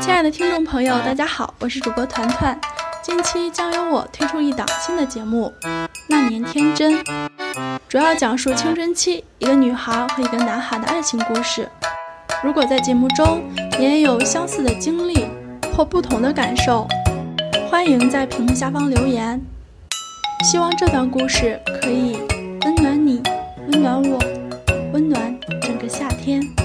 亲爱的听众朋友大家好我是主播团团近期将由我推出一档新的节目那年天真。主要讲述青春期一个女孩和一个男孩的爱情故事。如果在节目中你也有相似的经历或不同的感受欢迎在屏幕下方留言。希望这段故事可以温暖你温暖我温暖整个夏天。